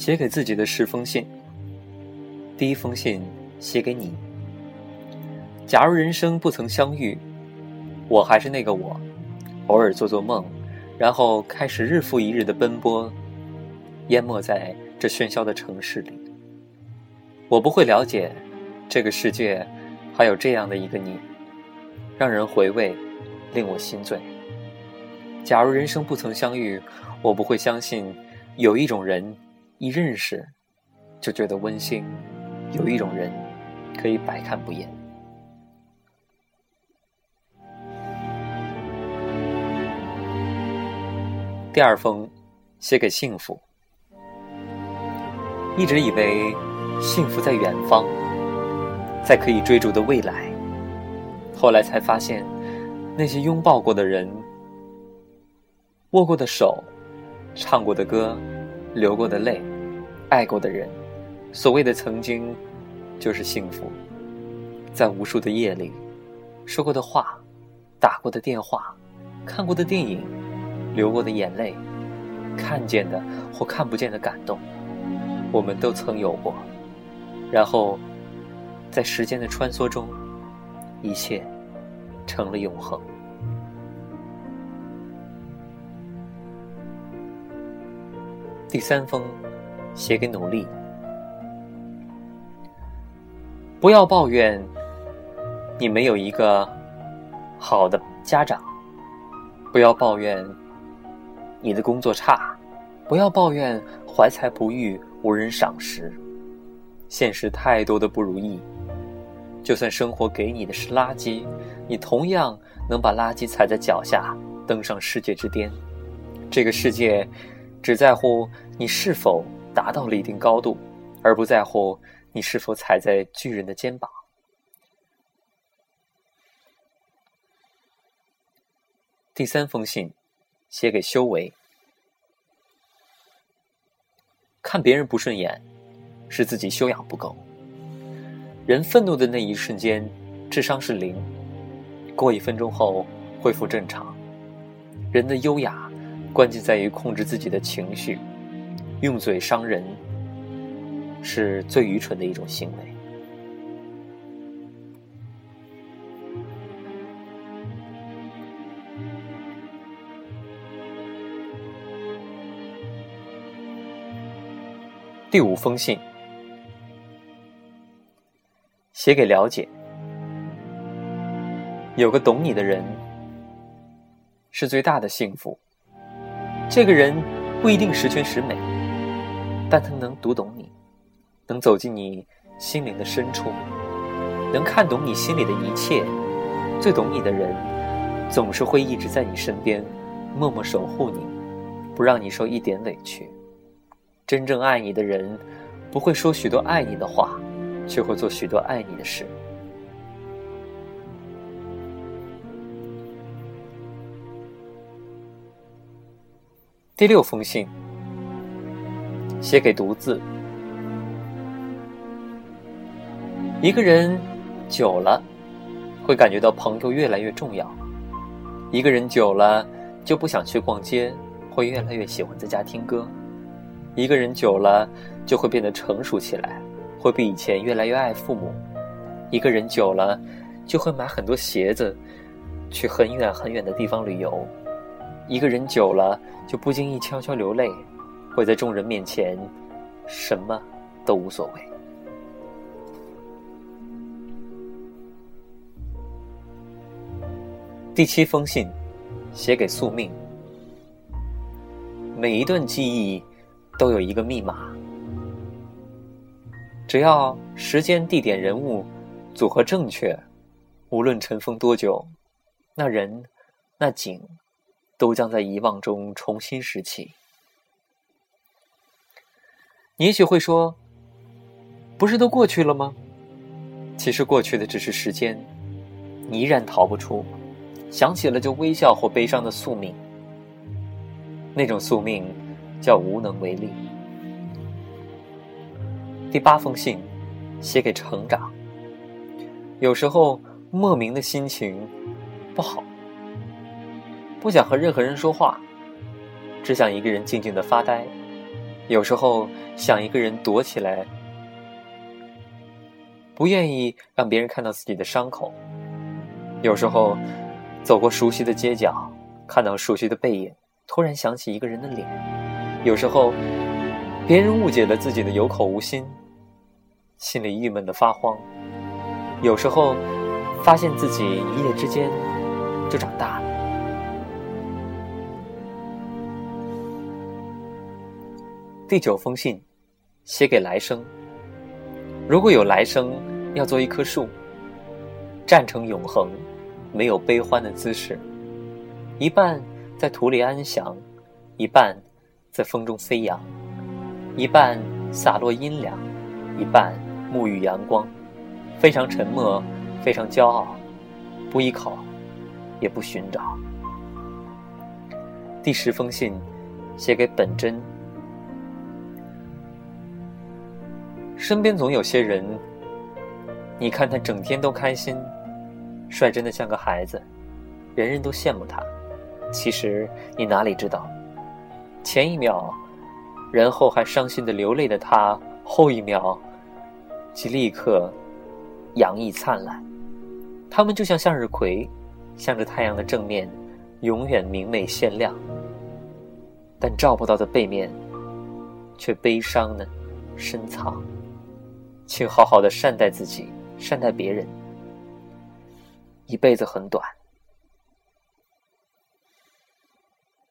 写给自己的十封信。第一封信写给你。假如人生不曾相遇，我还是那个我，偶尔做做梦，然后开始日复一日的奔波，淹没在这喧嚣的城市里。我不会了解，这个世界还有这样的一个你，让人回味，令我心醉。假如人生不曾相遇，我不会相信有一种人一认识就觉得温馨，有一种人可以百看不厌。第二封，写给幸福。一直以为幸福在远方，在可以追逐的未来，后来才发现，那些拥抱过的人。握过的手，唱过的歌，流过的泪，爱过的人，所谓的曾经，就是幸福。在无数的夜里，说过的话，打过的电话，看过的电影，流过的眼泪，看见的或看不见的感动，我们都曾有过。然后，在时间的穿梭中，一切成了永恒。第三封，写给努力。不要抱怨你没有一个好的家长，不要抱怨你的工作差，不要抱怨怀才不遇无人赏识。现实太多的不如意，就算生活给你的是垃圾，你同样能把垃圾踩在脚下，登上世界之巅。这个世界。只在乎你是否达到了一定高度，而不在乎你是否踩在巨人的肩膀。第三封信，写给修为。看别人不顺眼，是自己修养不够。人愤怒的那一瞬间，智商是零，过一分钟后恢复正常。人的优雅。关键在于控制自己的情绪，用嘴伤人是最愚蠢的一种行为。第五封信，写给了解，有个懂你的人是最大的幸福。这个人不一定十全十美，但他能读懂你，能走进你心灵的深处，能看懂你心里的一切。最懂你的人，总是会一直在你身边，默默守护你，不让你受一点委屈。真正爱你的人，不会说许多爱你的话，却会做许多爱你的事。第六封信，写给独自。一个人久了，会感觉到朋友越来越重要；一个人久了，就不想去逛街，会越来越喜欢在家听歌；一个人久了，就会变得成熟起来，会比以前越来越爱父母；一个人久了，就会买很多鞋子，去很远很远的地方旅游。一个人久了，就不经意悄悄流泪，会在众人面前，什么都无所谓。第七封信，写给宿命。每一段记忆都有一个密码，只要时间、地点、人物组合正确，无论尘封多久，那人，那景。都将在遗忘中重新拾起。你也许会说：“不是都过去了吗？”其实过去的只是时间，你依然逃不出。想起了就微笑或悲伤的宿命，那种宿命叫无能为力。第八封信，写给成长。有时候莫名的心情不好。不想和任何人说话，只想一个人静静的发呆。有时候想一个人躲起来，不愿意让别人看到自己的伤口。有时候，走过熟悉的街角，看到熟悉的背影，突然想起一个人的脸。有时候，别人误解了自己的有口无心，心里郁闷的发慌。有时候，发现自己一夜之间就长大第九封信，写给来生。如果有来生，要做一棵树，站成永恒。没有悲欢的姿势，一半在土里安详，一半在风中飞扬，一半洒落阴凉，一半沐浴阳光，非常沉默，非常骄傲，不依靠，也不寻找。第十封信，写给本真。身边总有些人，你看他整天都开心。率真的像个孩子，人人都羡慕他。其实你哪里知道，前一秒，然后还伤心的流泪的他，后一秒，即立刻洋溢灿烂。他们就像向日葵，向着太阳的正面，永远明媚鲜亮。但照不到的背面，却悲伤的深藏。请好好的善待自己，善待别人。一辈子很短。